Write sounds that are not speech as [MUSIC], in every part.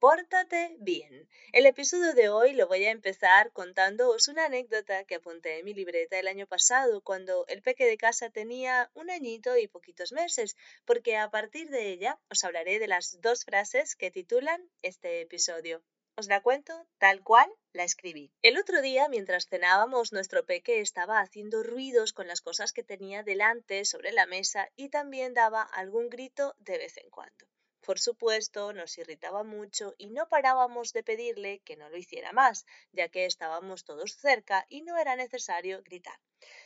Pórtate bien. El episodio de hoy lo voy a empezar contándoos una anécdota que apunté en mi libreta el año pasado cuando el peque de casa tenía un añito y poquitos meses, porque a partir de ella os hablaré de las dos frases que titulan este episodio. Os la cuento tal cual la escribí. El otro día, mientras cenábamos, nuestro peque estaba haciendo ruidos con las cosas que tenía delante sobre la mesa y también daba algún grito de vez en cuando. Por supuesto, nos irritaba mucho y no parábamos de pedirle que no lo hiciera más, ya que estábamos todos cerca y no era necesario gritar.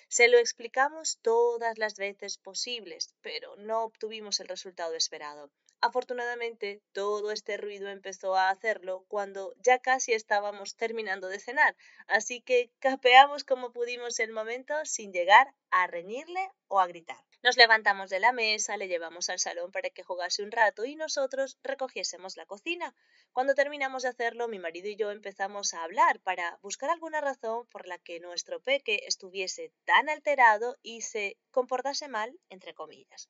Se lo explicamos todas las veces posibles, pero no obtuvimos el resultado esperado. Afortunadamente, todo este ruido empezó a hacerlo cuando ya casi estábamos terminando de cenar, así que capeamos como pudimos el momento sin llegar a reñirle o a gritar. Nos levantamos de la mesa, le llevamos al salón para que jugase un rato y nosotros recogiésemos la cocina. Cuando terminamos de hacerlo, mi marido y yo empezamos a hablar para buscar alguna razón por la que nuestro peque estuviese tan alterado y se comportase mal, entre comillas.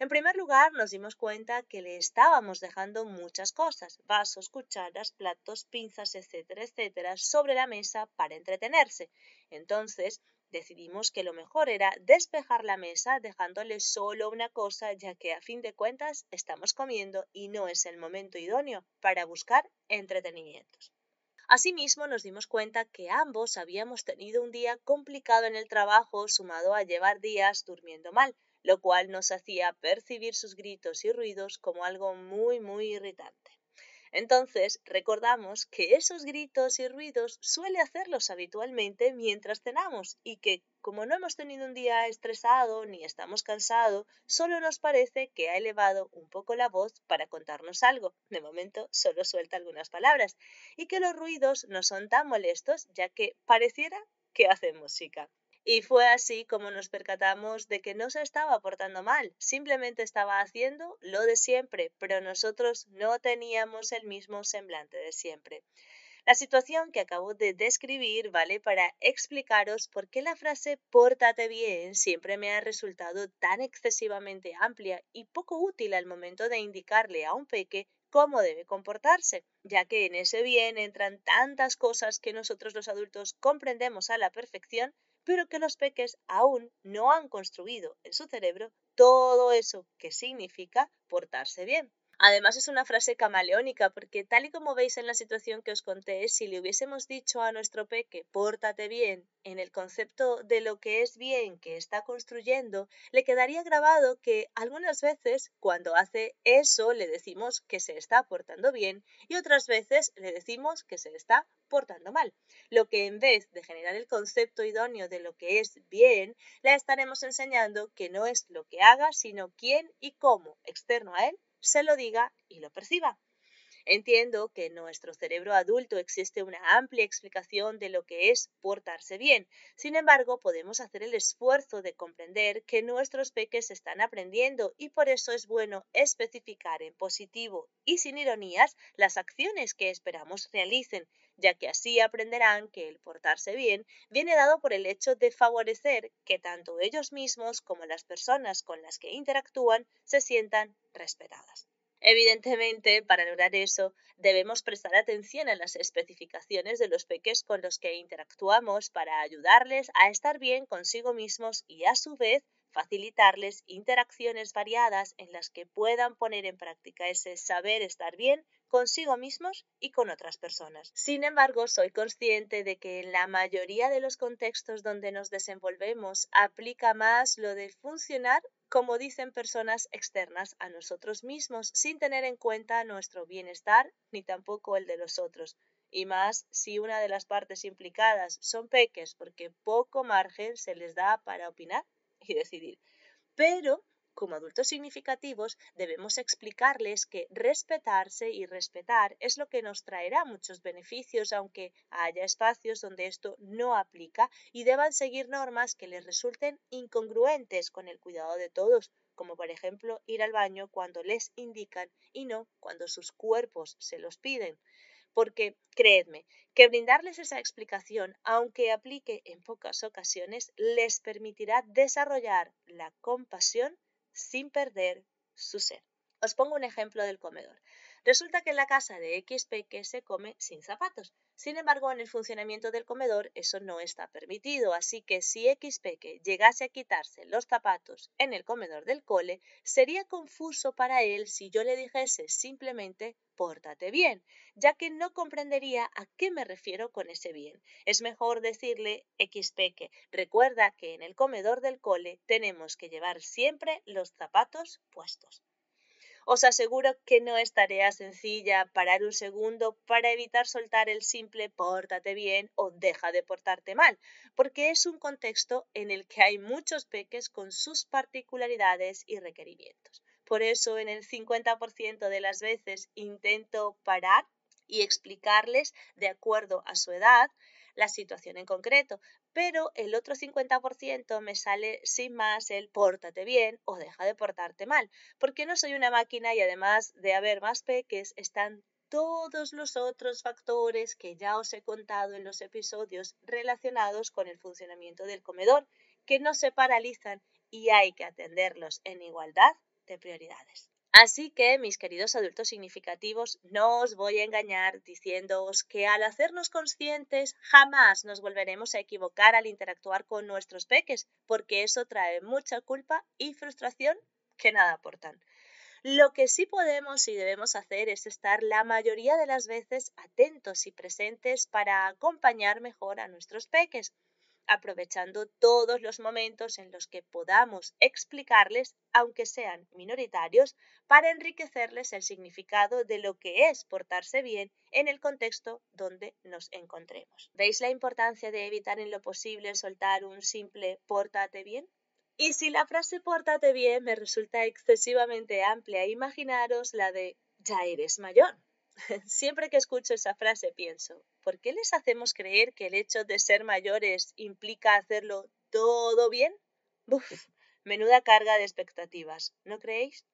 En primer lugar, nos dimos cuenta que le estábamos dejando muchas cosas, vasos, cucharas, platos, pinzas, etcétera, etcétera, sobre la mesa para entretenerse. Entonces, decidimos que lo mejor era despejar la mesa dejándole solo una cosa, ya que a fin de cuentas estamos comiendo y no es el momento idóneo para buscar entretenimientos. Asimismo, nos dimos cuenta que ambos habíamos tenido un día complicado en el trabajo sumado a llevar días durmiendo mal, lo cual nos hacía percibir sus gritos y ruidos como algo muy, muy irritante. Entonces recordamos que esos gritos y ruidos suele hacerlos habitualmente mientras cenamos y que como no hemos tenido un día estresado ni estamos cansados, solo nos parece que ha elevado un poco la voz para contarnos algo. De momento solo suelta algunas palabras y que los ruidos no son tan molestos ya que pareciera que hace música. Y fue así como nos percatamos de que no se estaba portando mal, simplemente estaba haciendo lo de siempre, pero nosotros no teníamos el mismo semblante de siempre. La situación que acabo de describir vale para explicaros por qué la frase pórtate bien siempre me ha resultado tan excesivamente amplia y poco útil al momento de indicarle a un peque cómo debe comportarse, ya que en ese bien entran tantas cosas que nosotros los adultos comprendemos a la perfección pero que los peques aún no han construido en su cerebro todo eso que significa portarse bien. Además es una frase camaleónica porque tal y como veis en la situación que os conté, si le hubiésemos dicho a nuestro peque pórtate bien en el concepto de lo que es bien que está construyendo, le quedaría grabado que algunas veces cuando hace eso le decimos que se está portando bien y otras veces le decimos que se está portando mal, lo que en vez de generar el concepto idóneo de lo que es bien, le estaremos enseñando que no es lo que haga, sino quién y cómo, externo a él, se lo diga y lo perciba. Entiendo que en nuestro cerebro adulto existe una amplia explicación de lo que es portarse bien. Sin embargo, podemos hacer el esfuerzo de comprender que nuestros peques están aprendiendo y por eso es bueno especificar en positivo y sin ironías las acciones que esperamos realicen, ya que así aprenderán que el portarse bien viene dado por el hecho de favorecer que tanto ellos mismos como las personas con las que interactúan se sientan respetadas. Evidentemente, para lograr eso, debemos prestar atención a las especificaciones de los peques con los que interactuamos para ayudarles a estar bien consigo mismos y a su vez facilitarles interacciones variadas en las que puedan poner en práctica ese saber estar bien consigo mismos y con otras personas. Sin embargo, soy consciente de que en la mayoría de los contextos donde nos desenvolvemos aplica más lo de funcionar como dicen personas externas a nosotros mismos, sin tener en cuenta nuestro bienestar ni tampoco el de los otros. Y más si una de las partes implicadas son peques, porque poco margen se les da para opinar y decidir. Pero como adultos significativos, debemos explicarles que respetarse y respetar es lo que nos traerá muchos beneficios, aunque haya espacios donde esto no aplica y deban seguir normas que les resulten incongruentes con el cuidado de todos, como por ejemplo ir al baño cuando les indican y no cuando sus cuerpos se los piden. Porque creedme que brindarles esa explicación, aunque aplique en pocas ocasiones, les permitirá desarrollar la compasión sin perder su ser. Os pongo un ejemplo del comedor. Resulta que en la casa de XP se come sin zapatos. Sin embargo, en el funcionamiento del comedor eso no está permitido, así que si Xpeque llegase a quitarse los zapatos en el comedor del cole, sería confuso para él si yo le dijese simplemente pórtate bien, ya que no comprendería a qué me refiero con ese bien. Es mejor decirle Xpeque, recuerda que en el comedor del cole tenemos que llevar siempre los zapatos puestos. Os aseguro que no es tarea sencilla parar un segundo para evitar soltar el simple pórtate bien o deja de portarte mal, porque es un contexto en el que hay muchos peques con sus particularidades y requerimientos. Por eso en el 50% de las veces intento parar y explicarles de acuerdo a su edad la situación en concreto, pero el otro 50% me sale sin más el pórtate bien o deja de portarte mal, porque no soy una máquina y además de haber más peques están todos los otros factores que ya os he contado en los episodios relacionados con el funcionamiento del comedor, que no se paralizan y hay que atenderlos en igualdad de prioridades. Así que, mis queridos adultos significativos, no os voy a engañar diciéndoos que al hacernos conscientes jamás nos volveremos a equivocar al interactuar con nuestros peques, porque eso trae mucha culpa y frustración que nada aportan. Lo que sí podemos y debemos hacer es estar la mayoría de las veces atentos y presentes para acompañar mejor a nuestros peques aprovechando todos los momentos en los que podamos explicarles, aunque sean minoritarios, para enriquecerles el significado de lo que es portarse bien en el contexto donde nos encontremos. ¿Veis la importancia de evitar en lo posible soltar un simple pórtate bien? Y si la frase pórtate bien me resulta excesivamente amplia, imaginaros la de ya eres mayor. [LAUGHS] Siempre que escucho esa frase pienso, ¿por qué les hacemos creer que el hecho de ser mayores implica hacerlo todo bien? Uf, menuda carga de expectativas, ¿no creéis?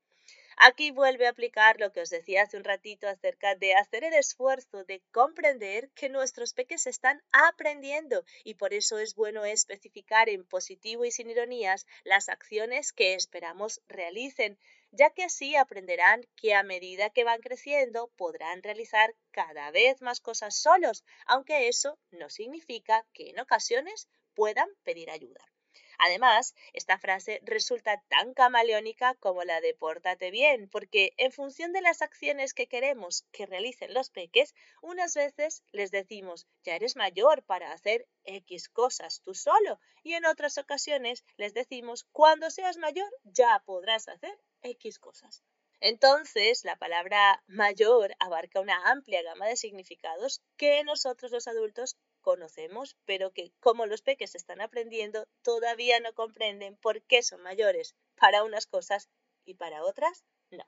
Aquí vuelve a aplicar lo que os decía hace un ratito acerca de hacer el esfuerzo de comprender que nuestros peques están aprendiendo y por eso es bueno especificar en positivo y sin ironías las acciones que esperamos realicen, ya que así aprenderán que a medida que van creciendo podrán realizar cada vez más cosas solos, aunque eso no significa que en ocasiones puedan pedir ayuda. Además, esta frase resulta tan camaleónica como la de pórtate bien, porque en función de las acciones que queremos que realicen los peques, unas veces les decimos ya eres mayor para hacer X cosas tú solo, y en otras ocasiones les decimos cuando seas mayor ya podrás hacer X cosas. Entonces, la palabra mayor abarca una amplia gama de significados que nosotros los adultos conocemos, pero que como los peques están aprendiendo, todavía no comprenden por qué son mayores para unas cosas y para otras no.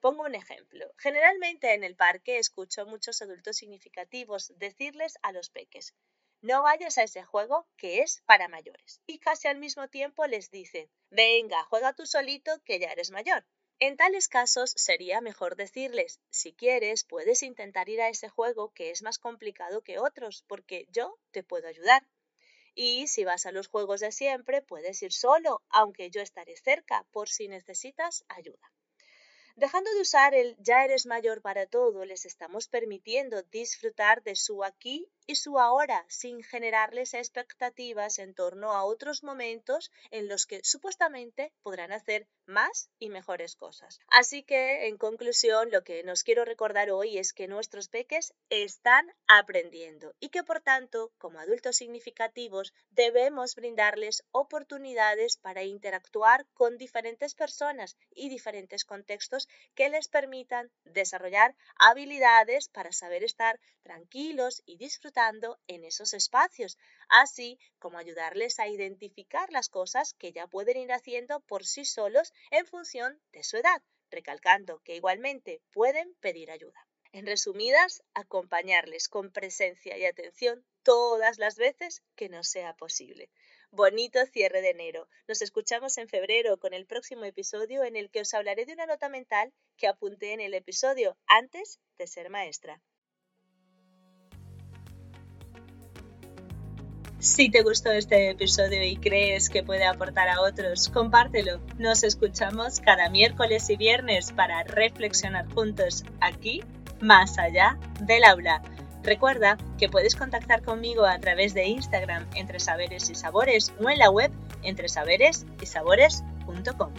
Pongo un ejemplo. Generalmente en el parque escucho a muchos adultos significativos decirles a los peques, no vayas a ese juego que es para mayores. Y casi al mismo tiempo les dicen, venga, juega tú solito que ya eres mayor. En tales casos sería mejor decirles, si quieres, puedes intentar ir a ese juego que es más complicado que otros, porque yo te puedo ayudar. Y si vas a los juegos de siempre, puedes ir solo, aunque yo estaré cerca por si necesitas ayuda. Dejando de usar el ya eres mayor para todo, les estamos permitiendo disfrutar de su aquí y su ahora sin generarles expectativas en torno a otros momentos en los que supuestamente podrán hacer más y mejores cosas. Así que, en conclusión, lo que nos quiero recordar hoy es que nuestros peques están aprendiendo y que, por tanto, como adultos significativos, debemos brindarles oportunidades para interactuar con diferentes personas y diferentes contextos que les permitan desarrollar habilidades para saber estar tranquilos y disfrutar en esos espacios, así como ayudarles a identificar las cosas que ya pueden ir haciendo por sí solos en función de su edad, recalcando que igualmente pueden pedir ayuda. En resumidas, acompañarles con presencia y atención todas las veces que nos sea posible. Bonito cierre de enero. Nos escuchamos en febrero con el próximo episodio en el que os hablaré de una nota mental que apunté en el episodio antes de ser maestra. Si te gustó este episodio y crees que puede aportar a otros, compártelo. Nos escuchamos cada miércoles y viernes para reflexionar juntos aquí, más allá del aula. Recuerda que puedes contactar conmigo a través de Instagram entre saberes y sabores o en la web entre saberes y sabores.com.